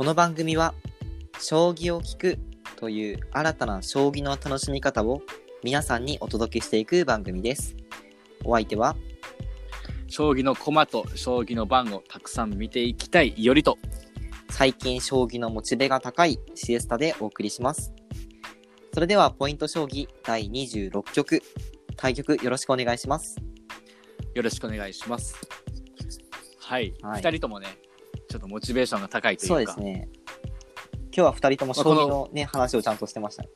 この番組は将棋を聞くという新たな将棋の楽しみ方を皆さんにお届けしていく番組です。お相手は将棋の駒と将棋の盤をたくさん見ていきたいいよりと最近将棋のモチベが高いシエスタでお送りします。それではポイント将棋第26局対局よろしくお願いします。よろしくお願いします。はい、二、はい人ともね、ちょっとモチベーションが高いというか、そうですね。今日は二人とも将棋のね、話をちゃんとしてましたね。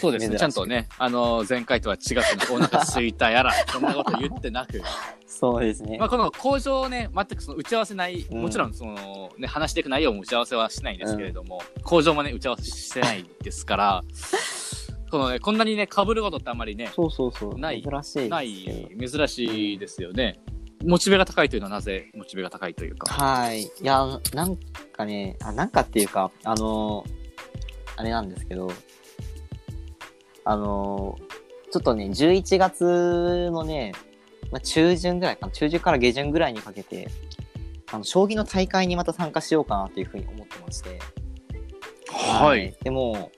そうですね、ちゃんとね、あの前回とは違って、お腹すいたやら、そんなこと言ってなく、そうですねまあ、。この工場をね、全くその打ち合わせない、うんもちろんその、ね、話していく内容も打ち合わせはしないんですけれども、工場もね、打ち合わせしてないですから、このね、こんなにね、被ることってあんまりね、そうそうそう。ない珍しい。ない、珍しいですよね。モチベが高いというのはなぜモチベが高いというか。はい。いや、なんかね、あなんかっていうか、あのあれなんですけど、あのちょっとね、11月のね、まあ、中旬ぐらいかな、中旬から下旬ぐらいにかけて、あの、将棋の大会にまた参加しようかなっていうふうに思ってまして。はい。。でも、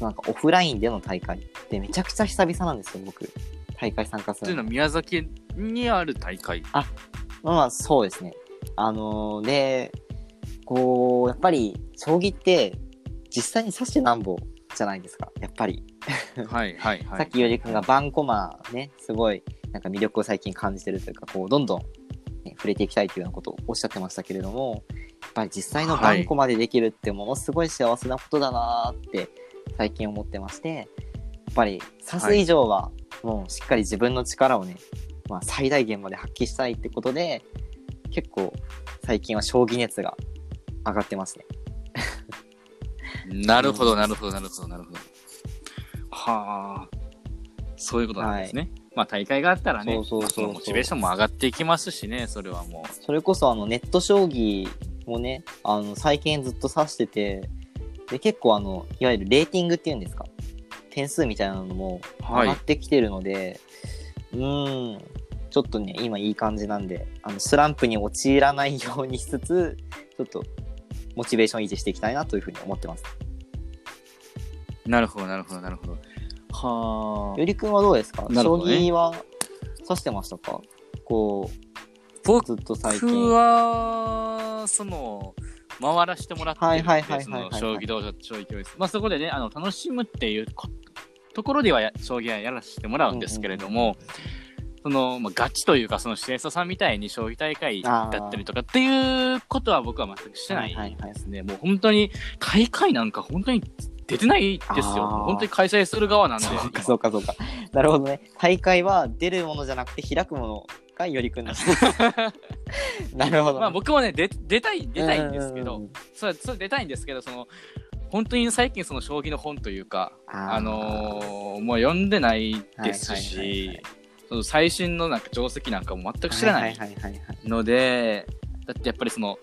なんかオフラインでの大会ってめちゃくちゃ久々なんですよ、僕。大会参加すいうのは宮崎にある大会。まあまあ、そうですね。あのーで、こう、やっぱり、将棋って、実際に指してなんぼじゃないですか、やっぱり。はいはいはい。さっきよりくんがバンコマね、すごい、なんか魅力を最近感じてるというか、こう、どんどん、ね、触れていきたいというようなことをおっしゃってましたけれども、やっぱり実際のバンコマでできるってものすごい幸せなことだなーって最近思ってまして、やっぱり指す以上はもうしっかり自分の力をね、まあ最大限まで発揮したいってことで、結構最近は将棋熱が上がってますね。なるほどなるほどなるほどなるほど。はあ。そういうことなんですね。まあ大会があったらね、そうそうそうモチベーションも上がっていきますしね、それはもう。それこそあのネット将棋もね、あの最近ずっと指してて、で結構あの、いわゆるレーティングっていうんですか、点数みたいなのもはい上がってきてるので、うーん、ちょっとね、今いい感じなんで、あのスランプに陥らないようにしつつ、ちょっとモチベーション維持していきたいなというふうに思ってます。なるほどなるほどなるほど。はあよ。りくんはどうですか、ね棋は指してましたか？こう、僕ずっと最近。は、その、回らせてもらってるはいはいんで、そはいはいはいの将棋道場、将棋教室。まあそこでね、あの、楽しむっていうこところではや、将棋はやらせてもらうんですけれども、その、まあ、ガチというか、その、シエストさんみたいに将棋大会だったりとかっていうことは僕は全くしてないはいはいはいですね。もう本当に、大会なんか本当に出てないですよ。本当に開催する側なんで。そうかそうかそうか。なるほどね。大会は出るものじゃなくて開くものがよりくんだ。なるほど。まあ僕もね、出、出たい、出たいんですけどうんうんうん、それ、それ出たいんですけど、その、本当に最近その将棋の本というか、あのーもう読んでないですし最新のなんか定石なんかも全く知らない。ので、だってやっぱりその、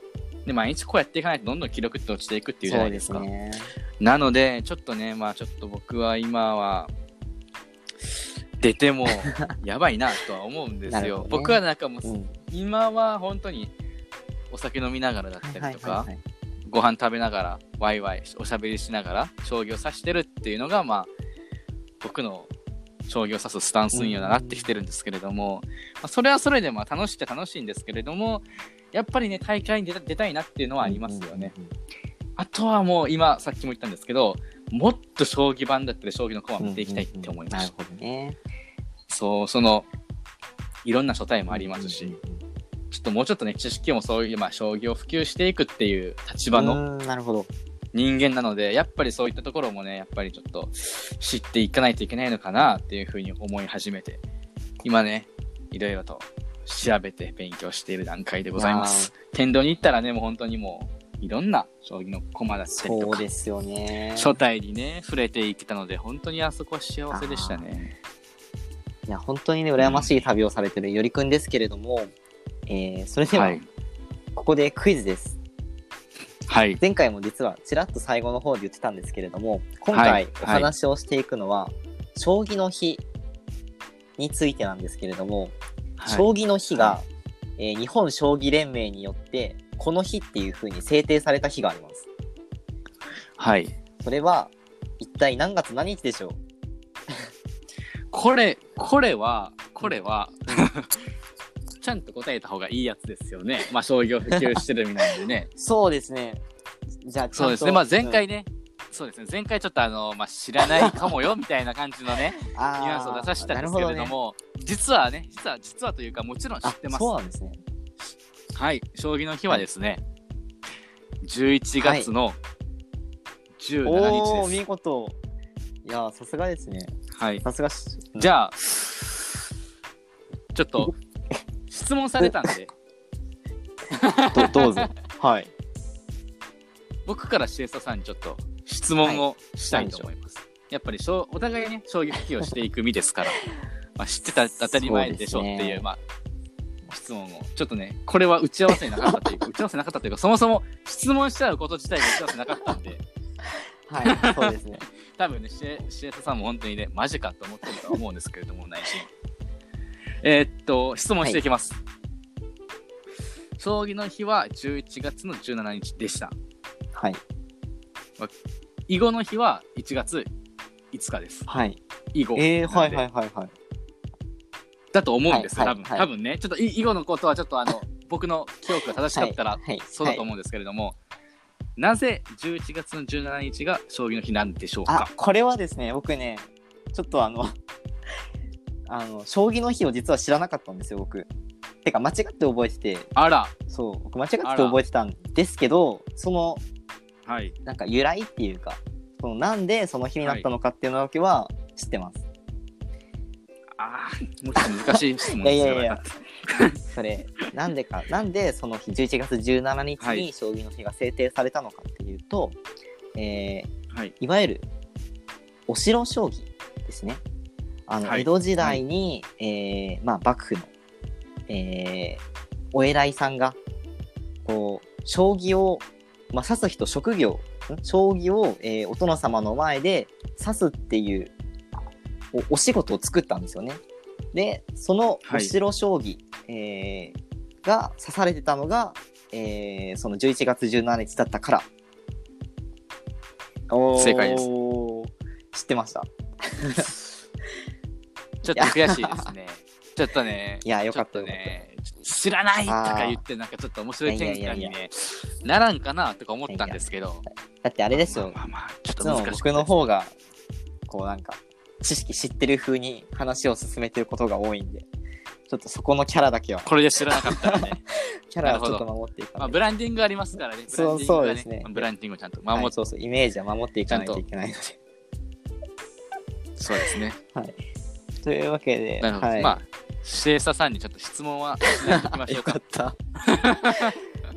ね、毎日こうやっていかないとどんどん記録って落ちていくっていうじゃないですか。すね。なので、ちょっとね、まあちょっと僕は今は、出ても やばいなとは思うんですよ。ね僕はなんかもう、うん。今は本当にお酒飲みながらだったりとか、ご飯食べながらワイワイおしゃべりしながら将棋を指してるっていうのがまあ僕の将棋を指すスタンスにはなってきてるんですけれども、まあ、それはそれでまあ楽しくて楽しいんですけれどもやっぱりね大会に出たいなっていうのはありますよね。。あとはもう今さっきも言ったんですけどもっと将棋盤だったり将棋の駒を見ていきたいって思いまなるした。ほどね。そうそのいろんな書体もありますし、うんうんうんちょっともうちょっとね知識もそういうまあ将棋を普及していくっていう立場のなるほど。人間なので、やっぱりそういったところもね、やっぱりちょっと知っていかないといけないのかなっていうふうに思い始めて、今ね、いろいろと調べて勉強している段階でございます。天童に行ったらね、もう本当にもう、いろんな将棋の駒だったりとかそうで、すよね。書体にね、触れていけたので、本当にあそこは幸せでしたね。いや、本当にね、羨ましい旅をされてるよりくんですけれども、えー、それでは、はい。ここでクイズです。はい。前回も実はちらっと最後の方で言ってたんですけれども今回はいお話をしていくのは、将棋の日についてなんですけれども、はい将棋の日が、えー日本将棋連盟によってこの日っていう風に制定された日があります。はい。それは、一体何月何日でしょう？これ、これは、これは、ちゃんと答えた方がいいやつですよね。まあ、商業普及してる身なんでね。そうですね。じゃあ、そうですね。まあ、前回ね、そうですね。前回ちょっとあの、まあ、知らないかもよ、みたいな感じのね、ニュアンスを出させたんですけれども、実はね、実は、実はというか、もちろん知ってます。そうなんですね。はい。将棋の日はですね、11月の17日です。見事。いやー、さすがですね。はい。さすがし、じゃあ、ちょっと、質問されたんで、どどうぞ。はい。僕からシエスタさんにちょっと質問をしたいと思います。やっぱりしょうお互いね、将棋普及をしていく身ですから、まあ、知ってたら当たり前でしょっていう、ねまあ、質問を、ちょっとね、これは打ち合わせになかったというか、打ち合わせなかったというか、そもそも質問しちゃうこと自体が打ち合わせなかったんで、はい、そうですね。多分ね、シエシエスタさんも本当にね、マジかと思ってるとは思うんですけれども、内心。えーっと、質問していきます。将棋の日は11月の17日でした。はい。囲碁の日は1月5日です。はい。囲碁。えー、はいはいはいはい。だと思うんですよ、多分。はいはい多分ね。ちょっとい囲碁のことはちょっとあの、僕の記憶が正しかったら、はいはいそうだと思うんですけれども、なぜ11月の17日が将棋の日なんでしょうあか、これはですね、僕ね、ちょっとあの、あの、将棋の日を実は知らなかったんですよ、僕。てか、間違って覚えてて、あら、そう、僕間違って覚えてたんですけど、その、はい。なんか由来っていうか、そのなんでその日になったのかっていうのだけは知ってます。ああ、もうちょっと難しい質問ですよ。いやいやいや それ、なんでか、なんでその日、11月17日はいに将棋の日が制定されたのかっていうと、えーはい。いわゆるお城将棋ですね。あの、はい江戸時代に、えーまあ、幕府の、えーお偉いさんが、こう、将棋を、まあ、指す人職業、ん？将棋を、えーお殿様の前で指すっていうおお仕事を作ったんですよね。で、そのはいお城将棋、えーが指されてたのが、えーその11月17日だったから。正解です知ってました？ちょっと悔しいですね。ちょっとね、いや、よかったね、知らないとか言って、なんかちょっと面白い展開にならんかなとか思ったんですけど。た。だってあれですよ。まあまあまあ、ちょっと難しい。僕の方が、こうなんか、知識知ってる風に話を進めてることが多いんで、ちょっとそこのキャラだけは、これで知らなかったらね。キャラはちょっと守っていかまあ、ないブランディングありますからね。そうがそうですねまあブランディングをちゃんとと、守って、そうそう、イメージは守っていかないといけないので。そうですね。というわけで、なるほど。はい。まあ、シエサさんにちょっと質問はしないときましょうかよか。っ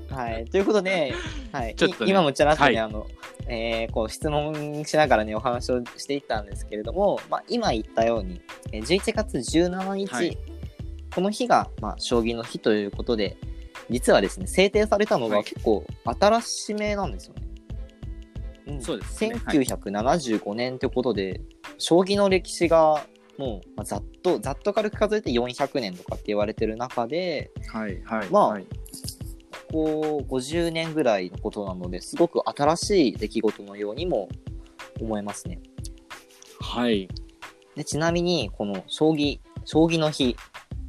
た。はい。ということで、はい。ちょっとねい今もちらっとね、はいあの、えーこう質問しながらね、お話をしていったんですけれども、まあ、今言ったように、えー11月17日、はいこの日が、まあ、将棋の日ということで、実はですね、制定されたのはいが結構新しめなんですよね。うんそうですねはい1975年ということで、将棋の歴史がまあ、ざっと、ざっと軽く数えて400年とかって言われてる中で、はい、はい。まあはいここ50年ぐらいのことなのですごく新しい出来事のようにも思えますね。はい。でちなみにこの将棋将棋の日、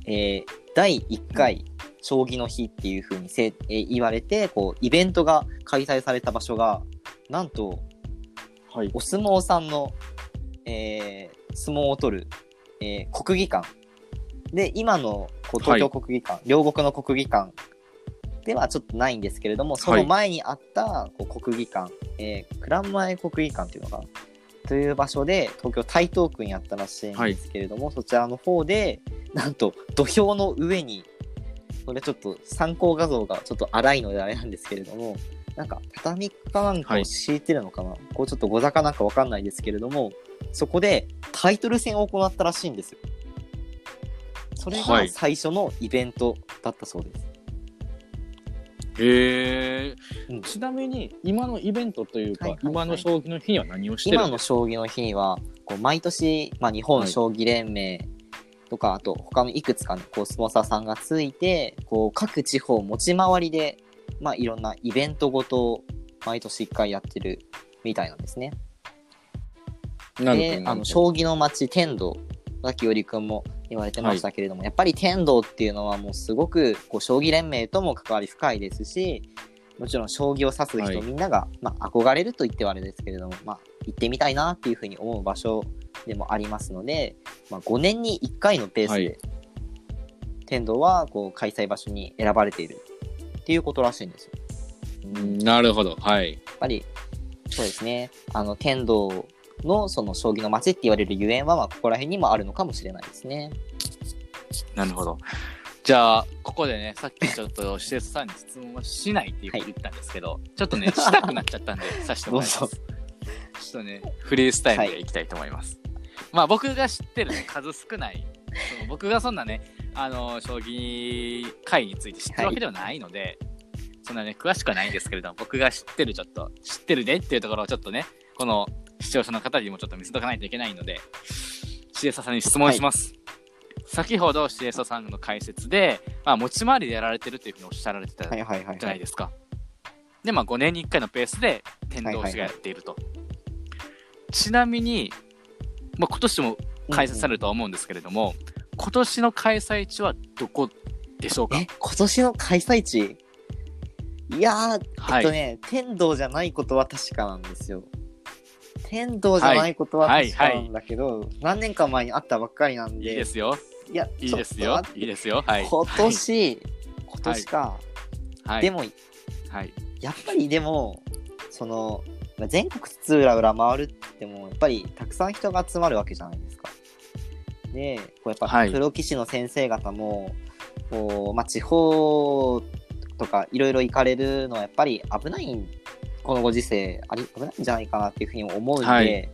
えー第1回将棋の日っていう風にせ、えー言われてこうイベントが開催された場所がなんとはい。お相撲さんの、えー相撲を取る、えー国技館。で今のこう東京国技館、両国の国技館ではちょっとないんですけれどもその前にあったこう国技館、えー蔵前国技館っていうのかな？という場所で東京台東区にあったらしいんですけれども、そちらの方でなんと土俵の上にこれちょっと参考画像がちょっと荒いのであれなんですけれどもなんか畳かなんかを敷いてるのかな、こうちょっとござかなんかわかんないですけれどもそこでタイトル戦を行ったらしいんですよ。それがはい。最初のイベントだったそうです、へえ、うん。ちなみに、今のイベントというか、はいはいはい。今の将棋の日には何をしてる今のんです将棋の日にはこう毎年、まあ、日本将棋連盟とか、あと他のいくつかのこうスポンサーさんがついてこう各地方持ち回りでまあ、いろんなイベントごと毎年1回やってるみたいなんですね。なで、あの、将棋の街、天童、さっきよりくんも言われてましたけれども、やっぱり天童っていうのはもうすごく、こう、将棋連盟とも関わり深いですし、もちろん将棋を指す人、はい。みんなが、まあ、憧れると言ってはあれですけれども、まあ、行ってみたいなっていうふうに思う場所でもありますので、まあ、5年に1回のペースで、はい。天童はこう開催場所に選ばれているっていうことらしいんですよ。うんなるほど。はい。やっぱり、そうですね。あの、天童のその将棋の街って言われるゆえんは、まあ、ここら辺にもあるのかもしれないですね。なるほど。じゃあ、ここでね、さっきちょっと施設さんに質問はしないっていうふうに言ったんですけど、ちょっとね、したくなっちゃったんで、させてもらいます。ちょっとね、フリースタイルでいきたいと思います。まあ、僕が知ってる、ね、数少ない、その僕がそんなね、あの、将棋界について知ってるわけではないので、そんなね、詳しくはないんですけれども、僕が知ってる、ちょっと、知ってるねっていうところをちょっとね、この視聴者の方にもちょっと見せとかないといけないので、シエサさんに質問します。先ほどシエサさんの解説で、まあ、持ち回りでやられてるっていうふうにおっしゃられてたはいはいはい、はい。じゃないですか。で、まあ、5年に1回のペースで天童市がやっていると。ちなみに、まあ、今年も開催されるとは思うんですけれども、今年の開催地はどこでしょうか？え、今年の開催地？いやー、はいえっとね、天童じゃないことは確かなんですよ。天童じゃないことは確かなんだけど、何年か前にあったばっかりなんで、いいですよ。いや、いいですよいいですよ。はい。今年、今年か。はい。でも、はい。やっぱりでも、その、まあ全国津々浦々回るっても、やっぱりたくさん人が集まるわけじゃないですか。で、こうやっぱはいプロ棋士の先生方も、こう、まあ、地方とかいろいろ行かれるのはやっぱり危ない、このご時世、あり危ないんじゃないかなっていうふうに思うんで、はい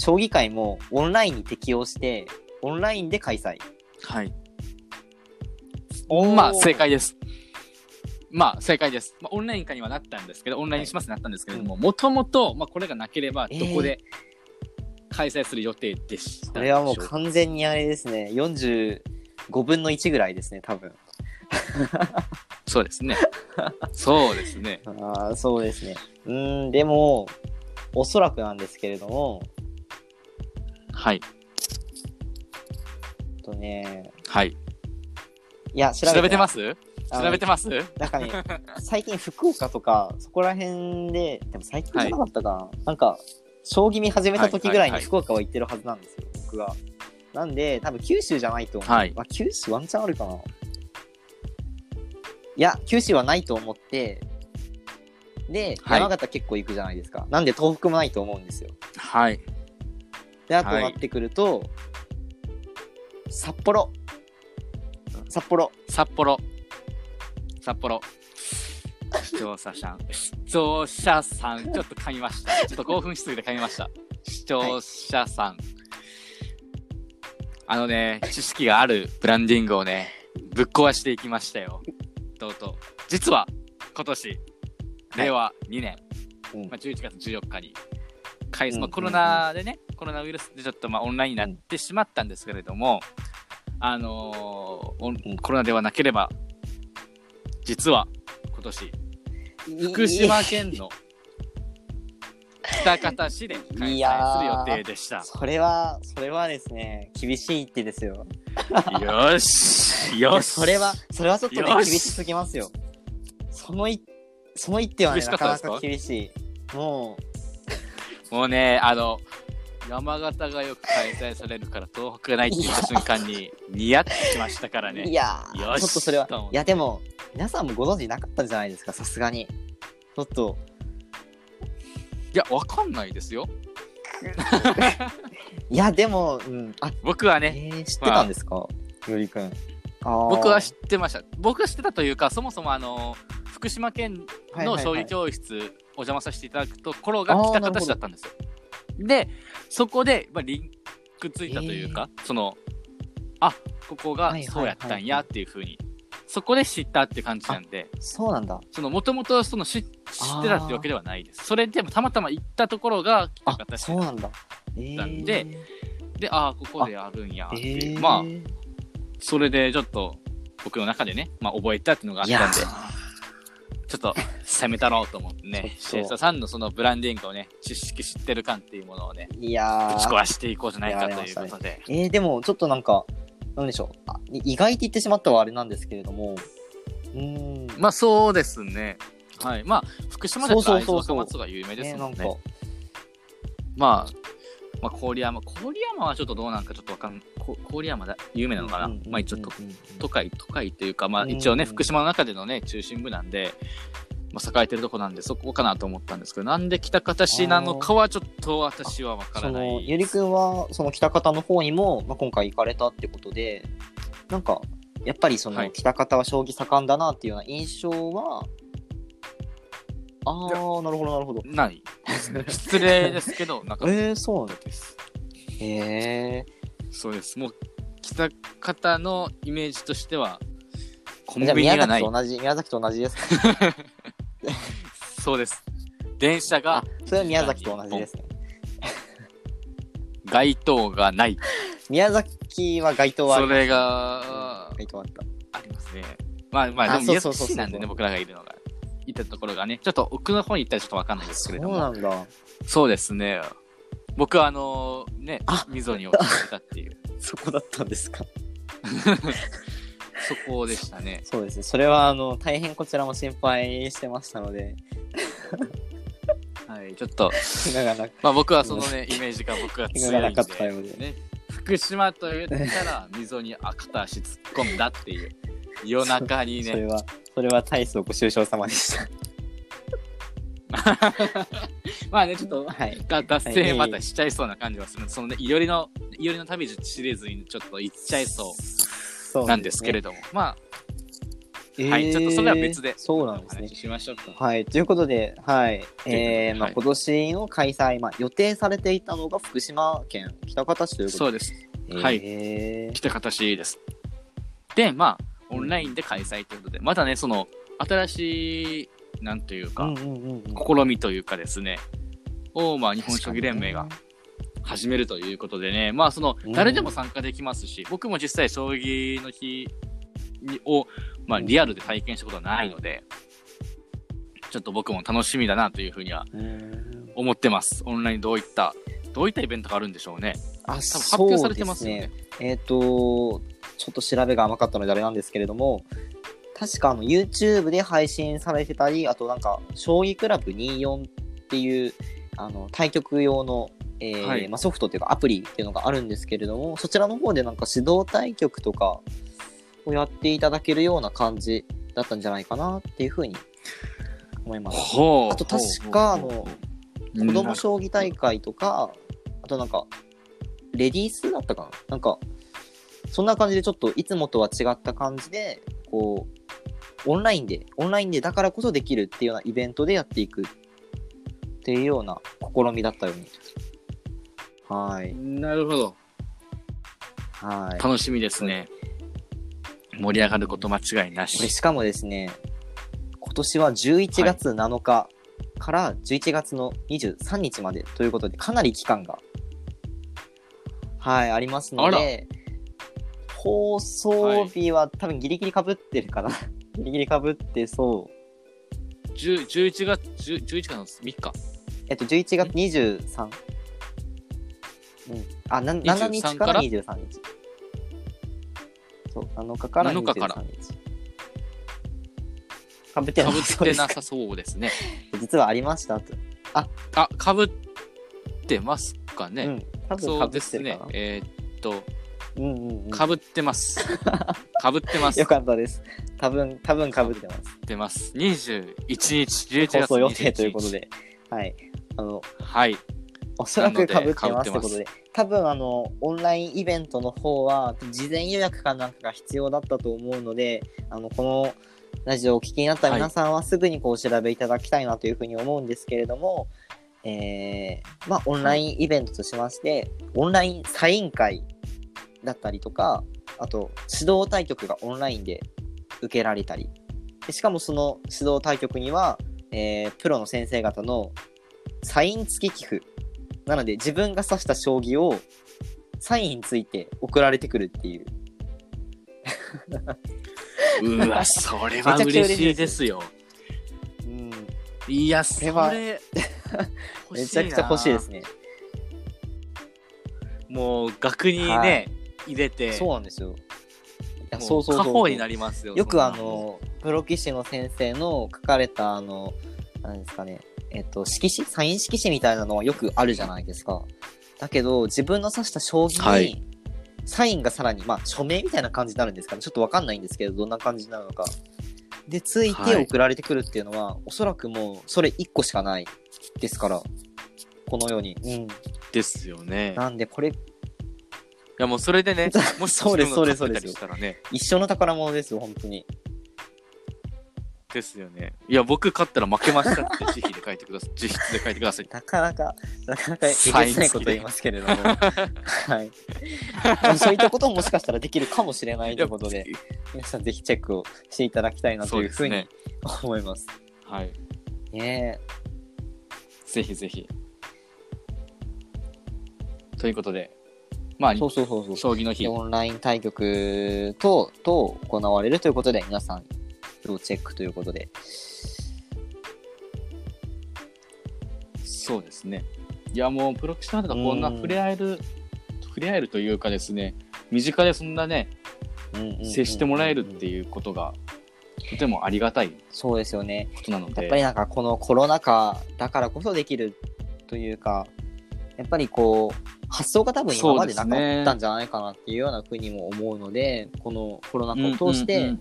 将棋界もオンラインに適用して、オンラインで開催。はい。まあ、正解です。まあ、正解です。まあ、オンライン化にはなったんですけど、オンラインにしますになったんですけれども、もともと、まあ、これがなければ、どこで開催する予定でしたこれはもう完全にあれですね、45分の1ぐらいですね、多分。そうですね。そうですね。ああ、そうですね。うーん、でも、おそらくなんですけれども、はい。とね、はい。いや、調べてます？す調べてます？なんかね、最近福岡とか、そこら辺で、でも最近じゃなかったかな。なんか、将棋見始めた時ぐらいにはいはいはい福岡は行ってるはずなんですよ、僕が。なんで、多分九州じゃないと思う。はいあ、九州ワンチャンあるかないや、九州はないと思って、で、はい山形結構行くじゃないですか。なんで東北もないと思うんですよ。はい。で、あとはいなってくると、札幌。札幌。札幌。札幌。視聴者さん、視聴者さん、ちょっと噛みました。ちょっと興奮しすぎて噛みました。視聴者さん。あのね、知識があるブランディングをね、ぶっ壊していきましたよ。とうとう。実は、今年、令和2年、うんまあ、11月14日に、開うんまあ、コロナでね、コロナウイルスでちょっとまあオンラインになってしまったんですけれども、あのーコロナではなければ、実は今年、福島県の北方市で開催するー予定でした。それは、それはですね、厳しい一手ですよ。よしよしそれは、それはちょっとね、よし厳しすぎますよ。そのい、その一手はね、厳しなかなかったですか？か厳しい。ももうね、あの、山形がよく開催されるから東北がないって言った瞬間に、ニヤッとしましたからう、ね。いやー、ちょっよしとそれはいやでも、皆さんもご存知なかったんじゃないですか、さすがに。ちょっと、いや、わかんないですよ。いや、でも、うん、あ、僕はえね、ー、知ってたんですか、よりくん。あー僕は知ってました。僕は知ってたというか、そもそもあの、福島県の将棋教室お邪魔させていただくところが北方市だったんですよ。で、そこで、まあ、リンクついたというか、その、あ、ここがそうやったんやっていうふうに、そこで知ったって感じなんで、そうなんだ。その、もともとその知知ってたってわけではないです。それでもたまたま行ったところが北あ方、市そうなんだ。えー、なんでで、ああ、ここでやるんやってえいう。ー、まあ、それでちょっと僕の中でね、まあ覚えたっていうのがあったんで、ちょっと攻めたろうと思ってね、シエスタさんのそのブランディングをね、知識知ってる感っていうものをね、いやぶちー。壊していこうじゃないかということで。えー、でも、ちょっとなんか、なんでしょう。あ意外って言ってしまったはあれなんですけれども、うーん。まあそうですね。はい。まあ、福島だと会津若松が有名ですもんね。、まあ、まあ、郡山。郡山はちょっとどうなんかちょっとわかん、こ郡山だ、有名なのかな？まあ、ちょっと都会、都会というか、まあうん一応ね、福島の中でのね、中心部なんで、まあ、栄えてるとこなんで、そこかなと思ったんですけど、なんで北方市なのかはちょっと私はわからそない。の、ゆりくんは、その北方の方にも、まあ、今回行かれたってことで、なんか、やっぱりその、はい北方は将棋盛んだなっていうような印象は、あいやー、なるほど、なるほど。ない。失礼ですけど、なんか、えー、そうなんです。へえそうです。もう、北方のイメージとしては、コンじゃあ宮ビニがない崎と。同じ、宮崎と同じですか？そうです。電車があ、それは宮崎と同じですね。街灯がない。宮崎は街灯はありますそれが、街灯あった。ありますね。まあまあ、あでも宮崎市なんでね、僕らがいるのが。いたところがね、ちょっと奥の方に行ったらちょっとわかんないですけれども。そうなんだ。そうですね。僕はあの、ねあ、溝に落ちてたっていう、そこだったんですか。そこでしたね。そうですね。それは、あの、大変こちらも心配してましたので、はい、ちょっと、まあ僕はそのね、イメージが僕が強いんで、ね、福島と言ったら溝に片足突っ込んだっていう、夜中にね、それは、それは大層ご愁傷様でした。まあね、ちょっと、はい。が脱線またしちゃいそうな感じはする。そのね、いよりの、いよりの旅シリーズにちょっと行っちゃいそそうなんですけれども、まどはいちょっとそれは別でそうなんですね話。ししましょうか。はい。ということで、はい。えー、まあ、はい今年の開催、まあ、予定されていたのが福島県北方市ということそうです。で。はいえー来た形です。で、まあ、オンラインで開催ということで、またね、その、新しい、なんというか、うんうんうんうん試みというかですね、を、まあ、日本将棋連盟が始めるということでね、まあ、そのうん、誰でも参加できますし、僕も実際、将棋の日にを、まあ、リアルで体験したことはないので、ちょっと僕も楽しみだなというふうにはうん思ってます。オンラインどういった、どういったイベントがあるんでしょうね。あ、多分発表されてますよね。そうですえっ、と、ちょっと調べが甘かったのであれなんですけれども、確かあの YouTube で配信されてたり、あとなんか、将棋クラブ24っていう、あの、対局用の、えーはいまあ、ソフトっていうかアプリっていうのがあるんですけれども、そちらの方でなんか指導対局とかをやっていただけるような感じだったんじゃないかなっていうふうに思います。あと確かあの子子供将棋大会とか、あとなんか、レディースだったかななんか、そんな感じでちょっといつもとは違った感じで、こう、オンラインで、オンラインでだからこそできるっていうようなイベントでやっていくっていうような試みだったように。はい。なるほど。はい。楽しみですね。盛り上がること間違いなし。しかもですね、今年は11月7日から11月の23日までということで、かなり期間が、はい、ありますので、放送日は多分ギリギリ被ってるかな。ギリギリ被ってそう。10 11月、10 11月の3日。えっと、11月23。うん。あ、な7日23かから？ら23日。そう、7日から23 7日。日からかぶってなさそうですかってなさそうですね。実はありましたと。あ、かぶってますかね。うん。多分そうかぶですねってるかな。。えーっと、うんうんうん。かぶってます。かぶってます。よかったです。多分、多分かぶってます。ってます。21日、11月放送予定21日ということ。で。はい。あの、はい。おそらくかぶってますってことで。多分あの、オンラインイベントの方は、事前予約かなんかが必要だったと思うので、あの、このラジオをお聞きになった皆さんはすぐにこうお調べいただきたいなというふうに思うんですけれども、えー、まあ、オンラインイベントとしまして、オンラインサイン会だったりとか、あと、指導対局がオンラインで受けられたり、でしかもその指導対局には、えープロの先生方のサイン付き寄付。なので、自分が指した将棋をサインついて送られてくるっていう。うわ、それは嬉しいですよ。いや、それれは欲めちゃくちゃ欲しいですね。ね。もう、額にね、はい入れて、そうなんですよ。そうそうそうになりますよ。よくあの、プロ棋士の先生の書かれたあの、なんですかね、えっと、色紙？サイン色紙みたいなのはよくあるじゃないですか。だけど、自分の指した将棋に、はいサインがさらに、まあ、署名みたいな感じになるんですかね。ちょっとわかんないんですけど、どんな感じになるのか。で、ついてはい送られてくるっていうのは、おそらくもう、それ1個しかないですから、このように。うん。ですよね。なんで、これ、いやもうそれでね、も しそうですそうです勝ってたりしたらね、一生の宝物ですよ、本当に。ですよね。いや、僕勝ったら負けましたって 自費で書いてください。自筆で書いてください。なかなか、なかなかえげつないこと言いますけれども。はい。まあそういったことももしかしたらできるかもしれないということで、皆さんぜひチェックをしていただきたいなというふうにね。思います。はい。ねぜひぜひ。ということで、まあえ。、そうそうそうそう。将棋の日で、オンライン対局と、と行われるということで、皆さん、要チェックということで。そうですね。いや、もう、プロ棋士の方がこんなうん触れ合える、触れ合えるというかですね、身近でそんなね、接してもらえるっていうことが、とてもありがたいそうですよね。ことなので、やっぱりなんかこのコロナ禍だからこそできるというか、やっぱりこう、発想が多分今までなかったんじゃないかなっていうようなふうにも思うので、このコロナ禍を通して、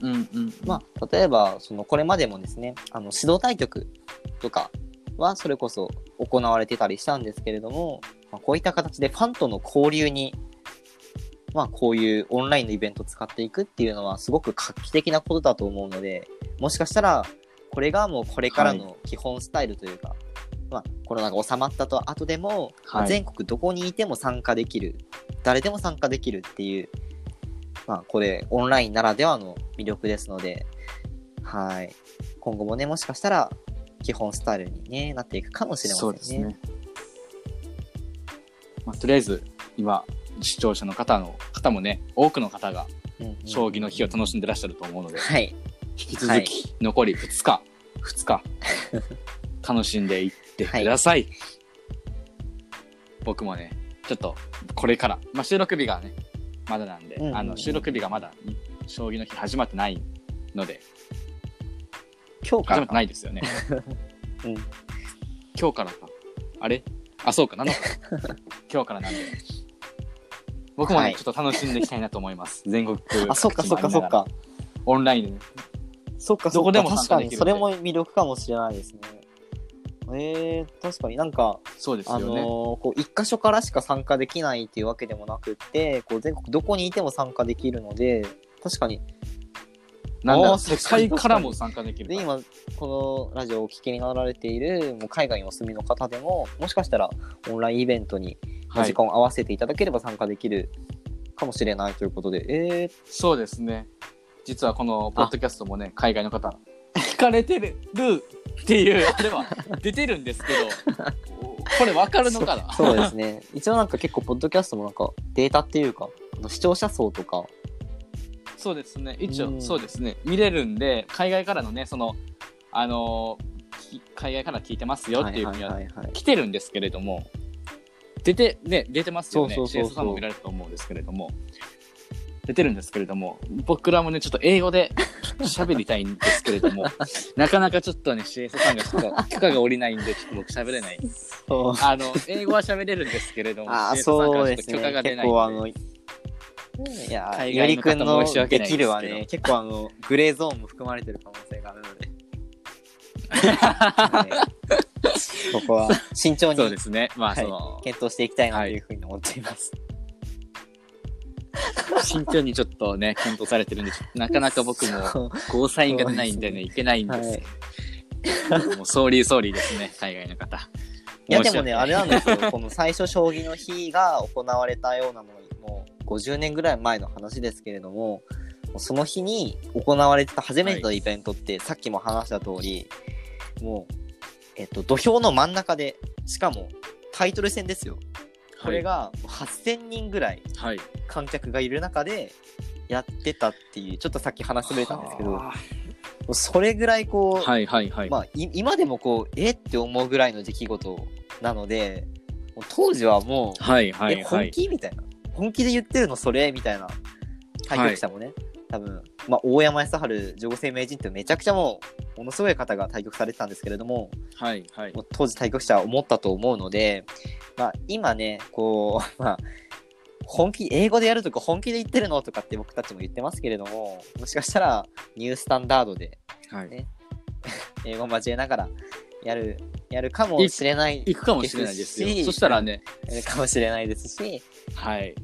まあ、例えば、その、これまでもですね、あの、指導対局とかは、それこそ行われてたりしたんですけれども、まあ、こういった形でファンとの交流に、まあ、こういうオンラインのイベントを使っていくっていうのは、すごく画期的なことだと思うので、もしかしたら、これがもうこれからの基本スタイルというか、まあ、コロナが収まったと後でも、まあはい全国どこにいても参加できる、誰でも参加できるっていう、まあ、これ、オンラインならではの魅力ですので、はい。今後もね、もしかしたら、基本スタイルに、ね、なっていくかもしれませんね。そうですね。まあ、とりあえず、今、視聴者の方の方もね、多くの方がうんうん将棋の日を楽しんでらっしゃると思うので、はい。引き続き残り2日、2日、楽しんでいってください。僕もね、ちょっと、これから、まあ、収録日がね、まだなんで、うんうんうんあの、収録日がまだ、将棋の日始まってないので、今日から始まってないですよね。うん今日からか。あれ？あ、そうかな。今日からなんで。僕もね、はいちょっと楽しんでいきたいなと思います。全国あ、そっかそっかそっ。か。オンラインでね。そっかそっか。どこでも確かに、参加できるんでそれも魅力かもしれないですね。えー、確かになんか、そうですあのーよね。こう、一箇所からしか参加できないっていうわけでもなくって、こう、全国どこにいても参加できるので、確かに。なんだ世界からも参加できるで。今、このラジオをお聞きになられている、もう海外にお住みの方でも、もしかしたらオンラインイベントに時。間を合わせていただければ参加できるかもしれないということで、えー、そうですね。実はこのポッドキャストもね、海外の方、聞かれてるっていう、あれは出てるんですけど、これわかるのかな？そうですね。一応なんか結構、ポッドキャストもなんかデータっていうか、視聴者層とか、そうですね。一応、うんそうですね。見れるんで、海外からのね、その、あの海外から聞いてますよっていうふうには来てるんですけれども、出て、ね、出てますよね。そうそうそうそう CS さんも見られると思うんですけれども、出てるんですけれども、僕らもね、ちょっと英語で喋りたいんですけれども、なかなかちょっとね、CS さんがちょっと許可が下りないんで、ちょっと僕喋れない。そうあの、英語は喋れるんですけれども、ああ、CS さんかそうらちょっとですね。許可が出ないんで。結構あの、いや、海ゆりくんのできるはね、結構あの、グレーゾーンも含まれてる可能性があるので。はいここは慎重にそうですね。まあ、はいその、検討していきたいなというふうに思っています。慎重にちょっとね、検討されてるんで、なかなか僕もゴーサインが出ないんでね、いけないんですけど。もうソーリーソーリーですね、海外の方。いやでもね、あれはなんですよ。この最初将棋の日が行われたようなもの、もう50年ぐらい前の話ですけれども、その日に行われてた初めてのイベントって、さっきも話した通り、もう、えっと、土俵の真ん中で、しかもタイトル戦ですよ。これが8000人ぐらいはい。観客がいる中でやってたっていう、ちょっとさっき話しれたんですけど、はそれぐらいこう、はいはいはい。まあ、い今でもこう、えって思うぐらいの出来事なので、当時はもう、はいはいえ、本はい。気？みたいな。本気で言ってるのそれ？みたいな対局者もね、多分、まあ、大山康晴女王生名人ってめちゃくちゃもう、ものすごい方が対局されてたんですけれども、はいはいも。う当時対局者は思ったと思うので、まあ、今ね、こう、まあ、本気、英語でやるとか本気で言ってるのとかって僕たちも言ってますけれども、もしかしたらニュースタンダードではいね 英語交えながらやる、やるかもしれない、行くかもしれないですよそしたらね、やるかもしれないですし、はい。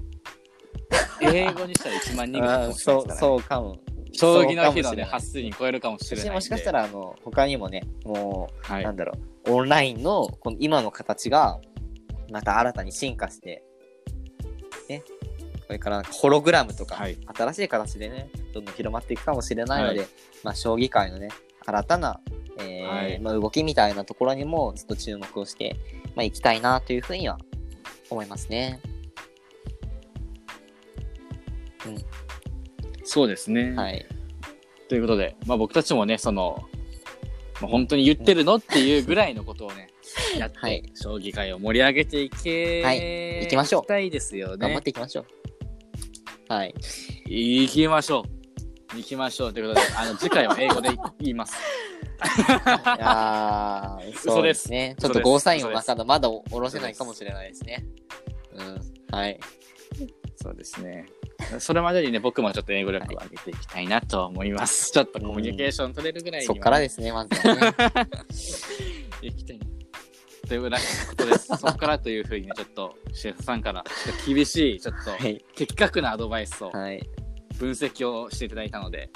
英語にしたら1万人ぐらいかあもしれないそう、からね。そうかも。将棋の日のね、発数に超えるかもしれない。もしかしたら、あの、他にもね、もう、はいなんだろう、オンラインのこの今の形が、また新たに進化して、ね、これからホログラムとか、はい新しい形でね、どんどん広まっていくかもしれないので、はまあ、将棋界のね、新たな、えーはいまあ、動きみたいなところにもずっと注目をして、まあ、いきたいなというふうには思いますね。そうですね。はい。ということで、まあ僕たちもね、その、まあ、本当に言ってるのっていうぐらいのことをね、やって、はい将棋界を盛り上げていけ、はい行きましょうたいですよね頑張っ。ていきましょう。はい。行きましょう。行きましょう。ということで、あの、次回は英語で言います。いやーそうですね。ちょっとゴーサインをまだまだ下ろせないかもしれないですね。うん。はい。そうですね。それまでにね、僕もちょっと英語力を上げていきたいなと思います。ちょっとコミュニケーション取れるぐらいにはそっからですね、まずはね。行きたいな。というぐらいのことです。そこからというふうにね、ちょっと、シェフさんから、厳しい、ちょっと、はい。的確なアドバイスをはい。分析をしていただいたので、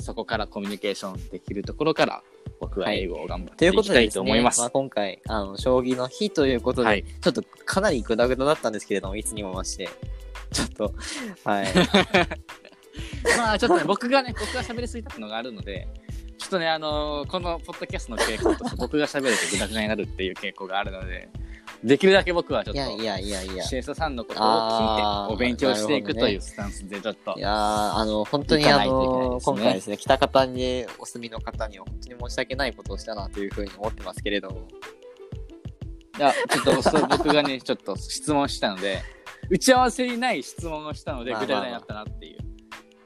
そこからコミュニケーションできるところから、僕は英語を頑張っということていきたいでですね、と思います。あ、今回、あの、将棋の日ということで、はいちょっとかなりグダグダだったんですけれども、いつにも増して、ちょっと、はい。まあちょっとね、僕がね、僕が喋りすぎたのがあるので、ちょっとね、あのーこのポッドキャストの傾向として 僕が喋るとグダグダになるっていう傾向があるので、できるだけ僕はちょっと、いやいやいやいや。シェイソさんのことを聞あーいて、お勉強していくというスタンスでちょっとい、やーあの、本当にあ行かないといけないの、ですね今回ですね、北方にお住みの方には本当に申し訳ないことをしたなというふうに思ってますけれども。いや、ちょっとそう僕がね、ちょっと質問したので、打ち合わせにない質問をしたので、まあまあまあになったなっていう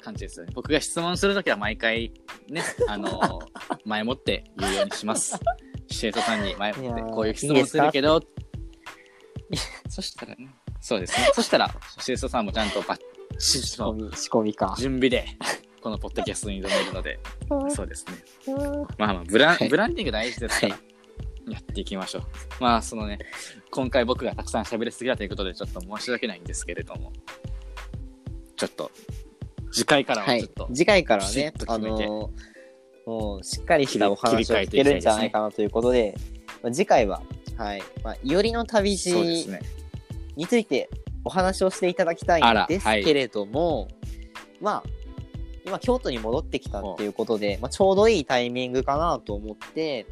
感じですよね。僕が質問するときは毎回、ね、あのー前もって言うようにします。シェイトさんに前もって、いやーこういう質問するけど、そしたらね、そうですね。そしたら、シェイトさんもちゃんとバッチリと仕込み、仕込みか。準備で、このポッドキャストに挑めるので、そうですね。まあまあ、ブラン、はいブランディング大事ですから、はやっていきましょう。まあ、そのね、今回僕がたくさん喋りすぎたということで、ちょっと申し訳ないんですけれども、ちょっと、次回からははいちょっと、。次回からはねあのーもうしっかりしたお話を聞けるんじゃないかなということで、まあ、次回は、はい、まあ、いおりの旅路。についてお話をしていただきたいんですけれども、まあ、今京都に戻ってきたっていうことで、まあ、ちょうどいいタイミングかなと思って、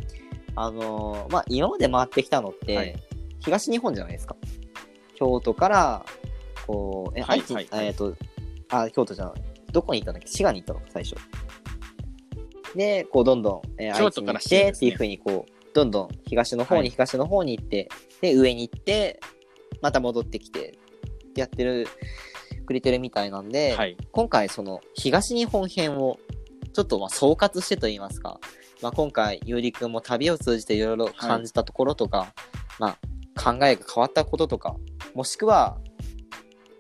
あのーまあ、今まで回ってきたのって、はい東日本じゃないですか。京都から、こう、え、はい愛知、はいはいえっ、と、あ、京都じゃない。どこに行ったんだっけ？滋賀に行ったのか、最初。で、こう、どんどん、えー京愛知に行っ都から滋賀ですねてっていうふうに、こう、どんどん東の方はいに東の方に行って、で、上に行って、また戻ってきて、やってる、くれてるみたいなんで、はい。今回その東日本編をちょっとまあ総括してと言いますか、まあ、今回ゆうりくんも旅を通じていろいろ感じたところとか、まあ考えが変わったこととかもしくは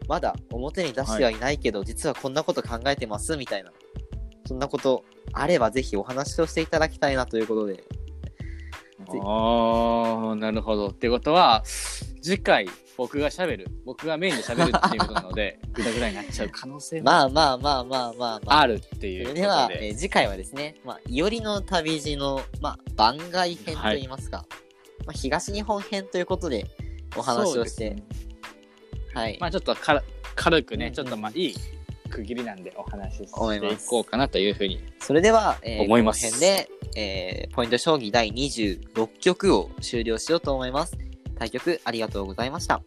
まだ表に出してはいないけど、実はこんなこと考えてますみたいなそんなことあればぜひお話をしていただきたいなということで。ぜああ、なるほど。ってことは、次回、僕が喋る、僕がメインで喋るっていうことなので、ぐだぐだになっちゃう可能性もまあまあまあまあまあまああるっていうことで。それでは、えー次回はですね、まあ、いおりの旅路の、まあ、番外編といいますか、まあ、東日本編ということでお話をして、はい、まあちょっとから軽くね、うんちょっとまあいい区切りなんでお話ししていこうかなというふうに。それでは、えー思いますこの辺で、えーポイント将棋第26局を終了しようと思います。対局ありがとうございました。